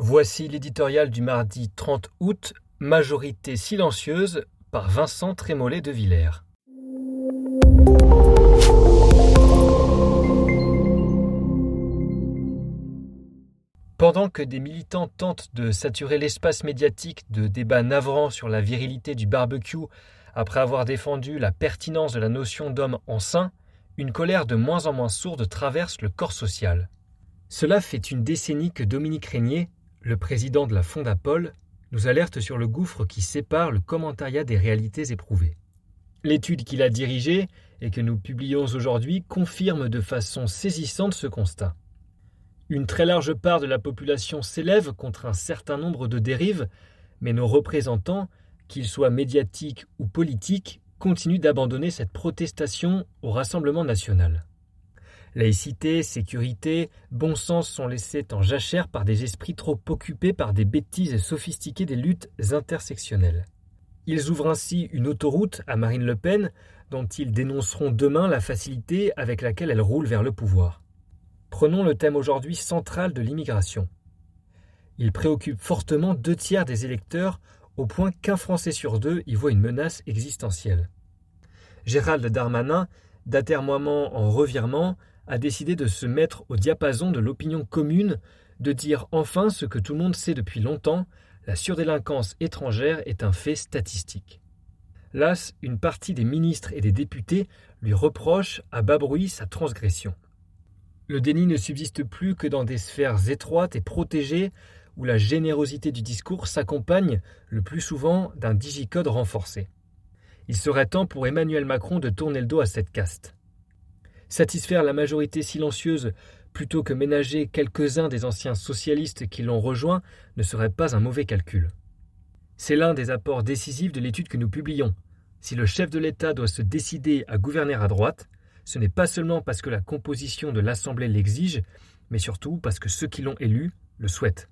Voici l'éditorial du mardi 30 août, Majorité silencieuse par Vincent Trémollet de Villers. Pendant que des militants tentent de saturer l'espace médiatique de débats navrants sur la virilité du barbecue après avoir défendu la pertinence de la notion d'homme en sein, une colère de moins en moins sourde traverse le corps social. Cela fait une décennie que Dominique Régnier, le président de la Fondapol, nous alerte sur le gouffre qui sépare le commentariat des réalités éprouvées. L'étude qu'il a dirigée et que nous publions aujourd'hui confirme de façon saisissante ce constat. Une très large part de la population s'élève contre un certain nombre de dérives, mais nos représentants, qu'ils soient médiatiques ou politiques, continuent d'abandonner cette protestation au Rassemblement national. Laïcité, sécurité, bon sens sont laissés en jachère par des esprits trop occupés par des bêtises sophistiquées des luttes intersectionnelles. Ils ouvrent ainsi une autoroute à Marine Le Pen, dont ils dénonceront demain la facilité avec laquelle elle roule vers le pouvoir. Prenons le thème aujourd'hui central de l'immigration. Il préoccupe fortement deux tiers des électeurs au point qu'un Français sur deux y voit une menace existentielle. Gérald Darmanin, d'atermoiement en revirement, a décidé de se mettre au diapason de l'opinion commune, de dire enfin ce que tout le monde sait depuis longtemps, la surdélinquance étrangère est un fait statistique. Las, une partie des ministres et des députés lui reproche à bas bruit sa transgression. Le déni ne subsiste plus que dans des sphères étroites et protégées où la générosité du discours s'accompagne le plus souvent d'un digicode renforcé. Il serait temps pour Emmanuel Macron de tourner le dos à cette caste satisfaire la majorité silencieuse plutôt que ménager quelques-uns des anciens socialistes qui l'ont rejoint ne serait pas un mauvais calcul. C'est l'un des apports décisifs de l'étude que nous publions. Si le chef de l'État doit se décider à gouverner à droite, ce n'est pas seulement parce que la composition de l'Assemblée l'exige, mais surtout parce que ceux qui l'ont élu le souhaitent.